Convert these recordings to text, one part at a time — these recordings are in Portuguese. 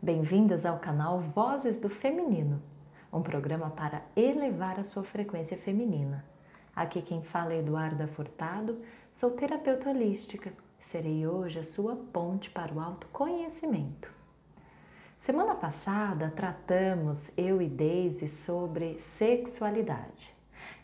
Bem-vindas ao canal Vozes do Feminino, um programa para elevar a sua frequência feminina. Aqui quem fala é Eduarda Furtado, sou terapeuta holística. Serei hoje a sua ponte para o autoconhecimento. Semana passada tratamos, eu e Daisy, sobre sexualidade.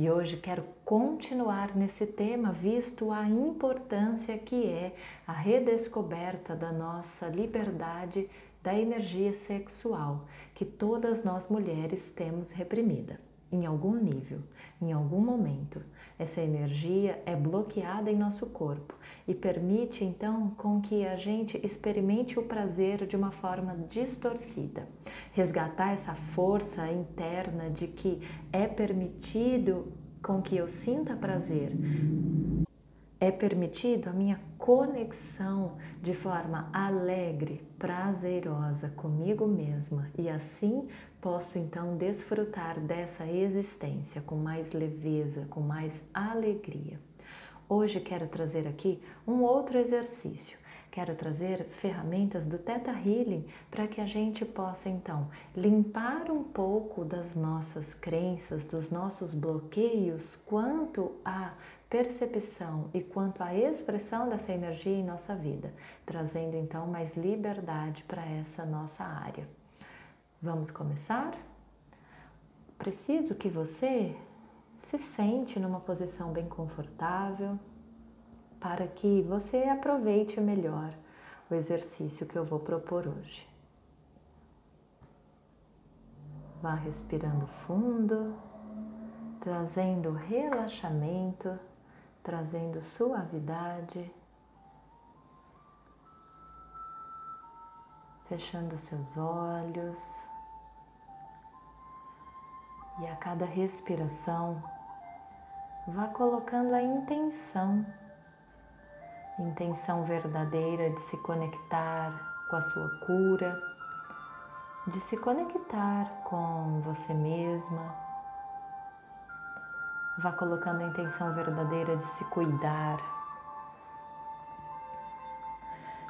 E hoje quero continuar nesse tema, visto a importância que é a redescoberta da nossa liberdade da energia sexual que todas nós mulheres temos reprimida em algum nível, em algum momento. Essa energia é bloqueada em nosso corpo e permite então com que a gente experimente o prazer de uma forma distorcida. Resgatar essa força interna de que é permitido com que eu sinta prazer é permitido a minha conexão de forma alegre, prazerosa comigo mesma e assim posso então desfrutar dessa existência com mais leveza, com mais alegria. Hoje quero trazer aqui um outro exercício. Quero trazer ferramentas do Theta Healing para que a gente possa então limpar um pouco das nossas crenças, dos nossos bloqueios quanto a percepção e quanto à expressão dessa energia em nossa vida, trazendo então mais liberdade para essa nossa área. Vamos começar? Preciso que você se sente numa posição bem confortável para que você aproveite melhor o exercício que eu vou propor hoje. Vá respirando fundo, trazendo relaxamento trazendo suavidade, fechando seus olhos e a cada respiração vá colocando a intenção, intenção verdadeira de se conectar com a sua cura, de se conectar com você mesma Vá colocando a intenção verdadeira de se cuidar.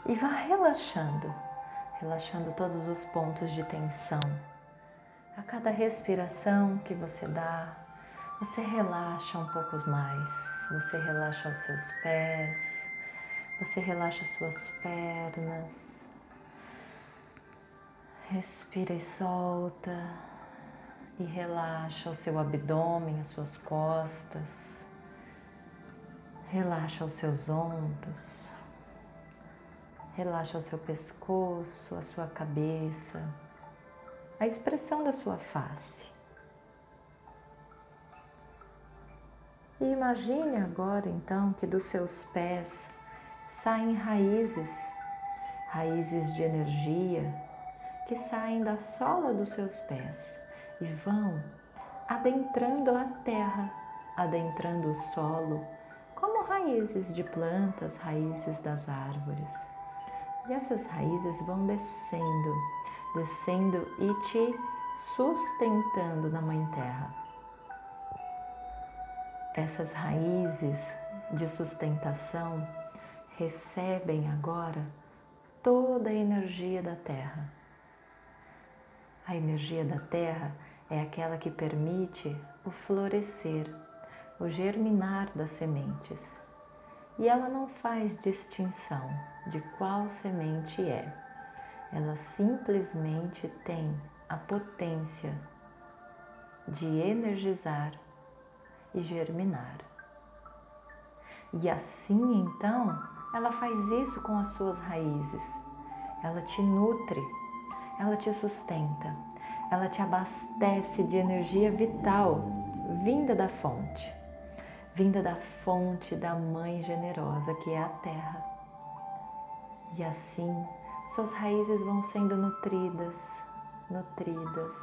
E vá relaxando, relaxando todos os pontos de tensão. A cada respiração que você dá, você relaxa um pouco mais. Você relaxa os seus pés, você relaxa suas pernas. Respira e solta e relaxa o seu abdômen, as suas costas, relaxa os seus ombros, relaxa o seu pescoço, a sua cabeça, a expressão da sua face. E imagine agora então que dos seus pés saem raízes, raízes de energia que saem da sola dos seus pés e vão adentrando a terra, adentrando o solo, como raízes de plantas, raízes das árvores. E essas raízes vão descendo, descendo e te sustentando na Mãe Terra. Essas raízes de sustentação recebem agora toda a energia da Terra. A energia da Terra é aquela que permite o florescer, o germinar das sementes. E ela não faz distinção de qual semente é. Ela simplesmente tem a potência de energizar e germinar. E assim então, ela faz isso com as suas raízes. Ela te nutre, ela te sustenta, ela te abastece de energia vital vinda da fonte, vinda da fonte da Mãe generosa que é a Terra. E assim suas raízes vão sendo nutridas, nutridas,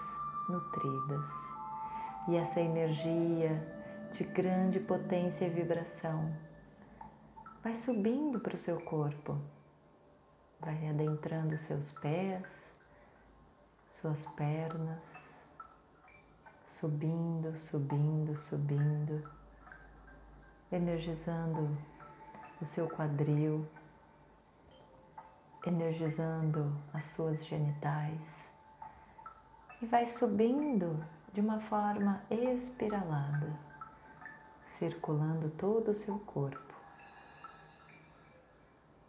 nutridas. E essa energia de grande potência e vibração vai subindo para o seu corpo, vai adentrando seus pés, suas pernas, subindo, subindo, subindo, energizando o seu quadril, energizando as suas genitais e vai subindo de uma forma espiralada, circulando todo o seu corpo,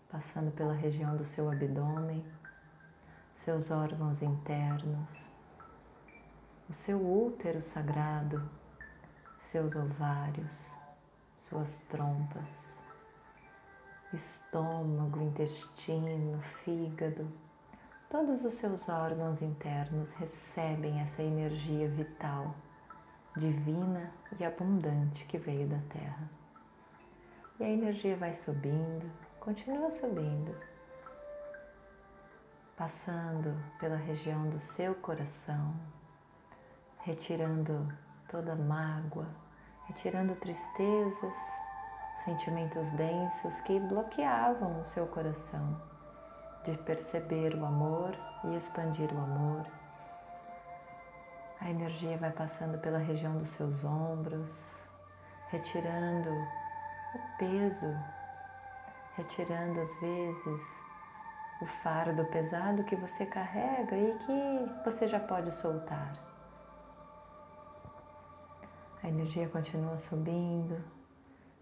passando pela região do seu abdômen, seus órgãos internos, o seu útero sagrado, seus ovários, suas trompas, estômago, intestino, fígado Todos os seus órgãos internos recebem essa energia vital, divina e abundante que veio da Terra. E a energia vai subindo, continua subindo, passando pela região do seu coração, retirando toda mágoa, retirando tristezas, sentimentos densos que bloqueavam o seu coração de perceber o amor e expandir o amor. A energia vai passando pela região dos seus ombros, retirando o peso, retirando às vezes o fardo pesado que você carrega e que você já pode soltar. A energia continua subindo,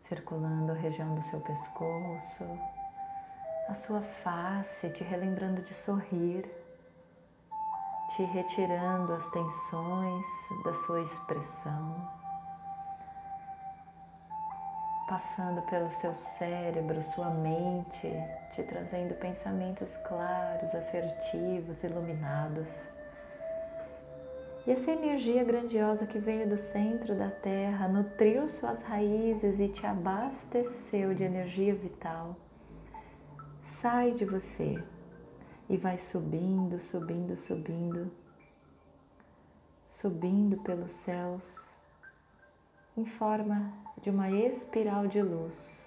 circulando a região do seu pescoço, a sua face, te relembrando de sorrir, te retirando as tensões da sua expressão, passando pelo seu cérebro, sua mente, te trazendo pensamentos claros, assertivos, iluminados. E essa energia grandiosa que veio do centro da Terra nutriu suas raízes e te abasteceu de energia vital. Sai de você e vai subindo, subindo, subindo, subindo pelos céus em forma de uma espiral de luz,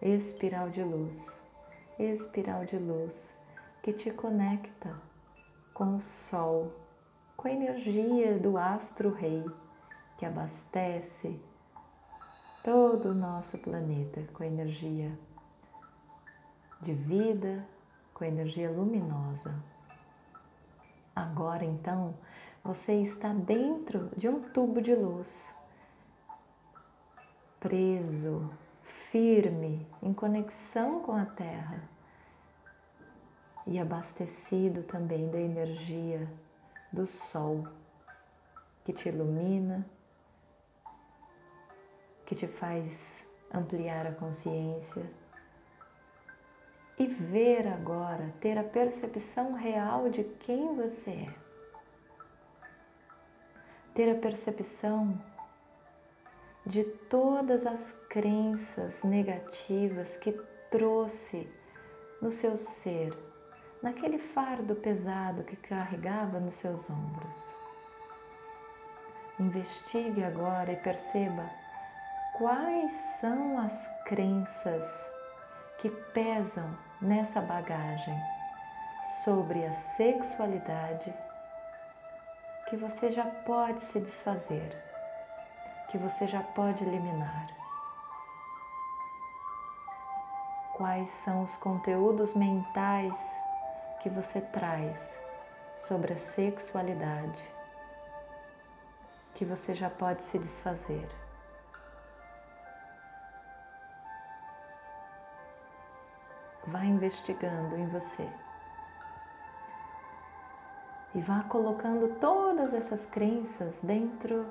espiral de luz, espiral de luz que te conecta com o Sol, com a energia do astro rei que abastece todo o nosso planeta com energia de vida, com energia luminosa. Agora então você está dentro de um tubo de luz, preso, firme, em conexão com a Terra e abastecido também da energia do Sol que te ilumina, que te faz ampliar a consciência e ver agora, ter a percepção real de quem você é. Ter a percepção de todas as crenças negativas que trouxe no seu ser, naquele fardo pesado que carregava nos seus ombros. Investigue agora e perceba quais são as crenças que pesam nessa bagagem sobre a sexualidade que você já pode se desfazer, que você já pode eliminar. Quais são os conteúdos mentais que você traz sobre a sexualidade que você já pode se desfazer? Vá investigando em você. E vá colocando todas essas crenças dentro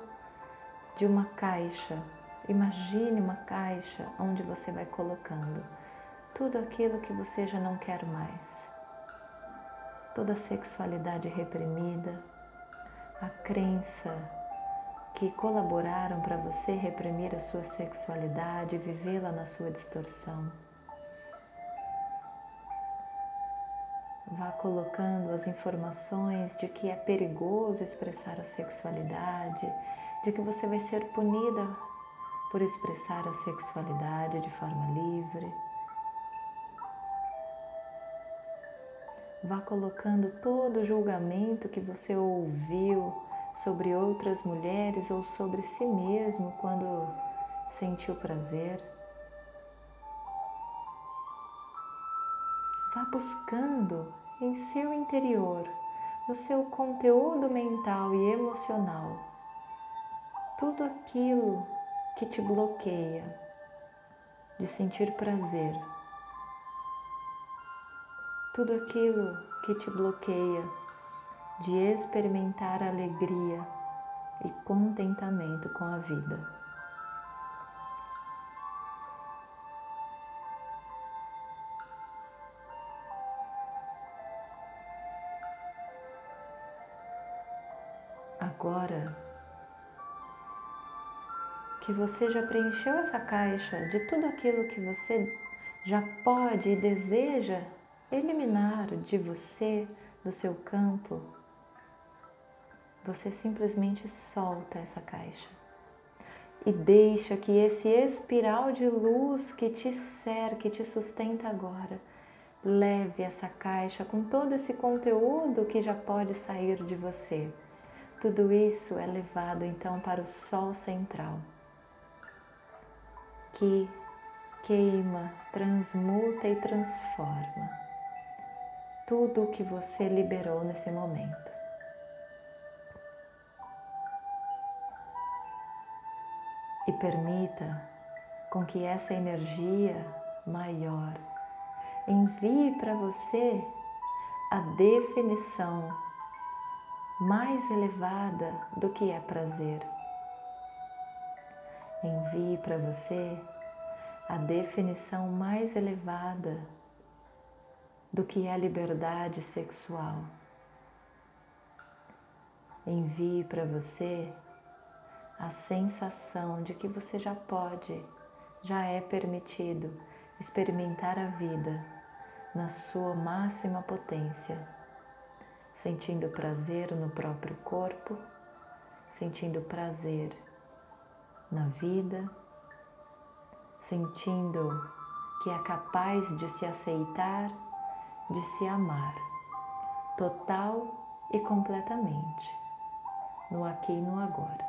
de uma caixa. Imagine uma caixa onde você vai colocando tudo aquilo que você já não quer mais. Toda a sexualidade reprimida, a crença que colaboraram para você reprimir a sua sexualidade e vivê-la na sua distorção Vá colocando as informações de que é perigoso expressar a sexualidade, de que você vai ser punida por expressar a sexualidade de forma livre. Vá colocando todo o julgamento que você ouviu sobre outras mulheres ou sobre si mesmo quando sentiu prazer. vá buscando em seu interior, no seu conteúdo mental e emocional, tudo aquilo que te bloqueia de sentir prazer, tudo aquilo que te bloqueia de experimentar alegria e contentamento com a vida. Agora que você já preencheu essa caixa de tudo aquilo que você já pode e deseja eliminar de você, do seu campo, você simplesmente solta essa caixa e deixa que esse espiral de luz que te cerca, que te sustenta agora, leve essa caixa com todo esse conteúdo que já pode sair de você. Tudo isso é levado então para o Sol central, que queima, transmuta e transforma tudo o que você liberou nesse momento. E permita com que essa energia maior envie para você a definição mais elevada do que é prazer. Envie para você a definição mais elevada do que é liberdade sexual. Envie para você a sensação de que você já pode, já é permitido experimentar a vida na sua máxima potência sentindo prazer no próprio corpo, sentindo prazer na vida, sentindo que é capaz de se aceitar, de se amar, total e completamente, no aqui e no agora.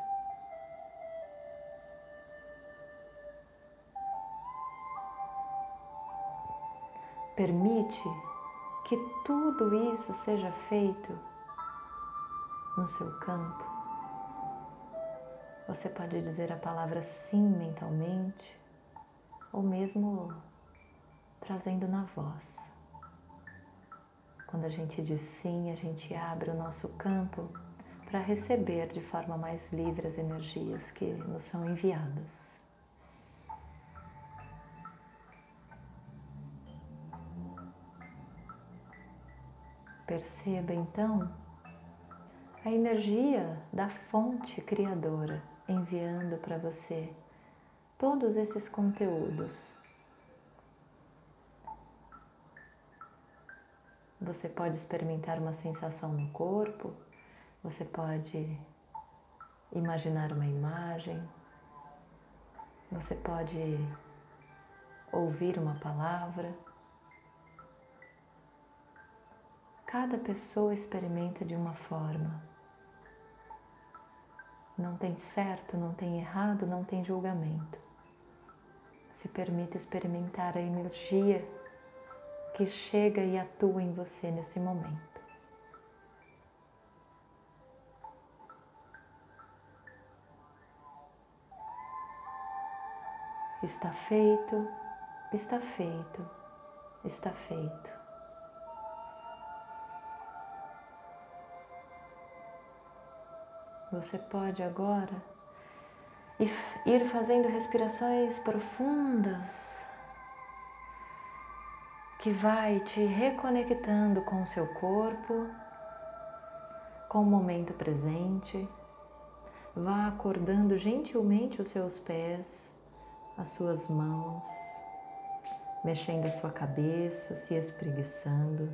Permite que tudo isso seja feito no seu campo. Você pode dizer a palavra sim mentalmente ou mesmo trazendo na voz. Quando a gente diz sim, a gente abre o nosso campo para receber de forma mais livre as energias que nos são enviadas. Perceba então a energia da fonte criadora enviando para você todos esses conteúdos. Você pode experimentar uma sensação no corpo, você pode imaginar uma imagem, você pode ouvir uma palavra. Cada pessoa experimenta de uma forma. Não tem certo, não tem errado, não tem julgamento. Se permita experimentar a energia que chega e atua em você nesse momento. Está feito, está feito, está feito. Você pode agora ir fazendo respirações profundas que vai te reconectando com o seu corpo, com o momento presente. Vá acordando gentilmente os seus pés, as suas mãos, mexendo a sua cabeça, se espreguiçando.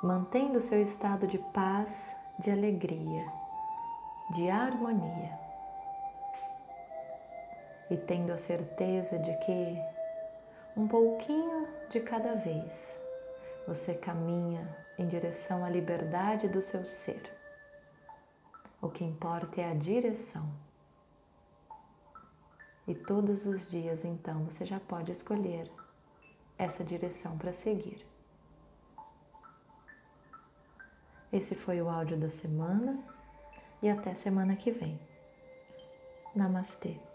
mantendo seu estado de paz, de alegria, de harmonia e tendo a certeza de que um pouquinho de cada vez você caminha em direção à liberdade do seu ser. O que importa é a direção. E todos os dias, então, você já pode escolher essa direção para seguir. Esse foi o áudio da semana e até semana que vem. Namastê.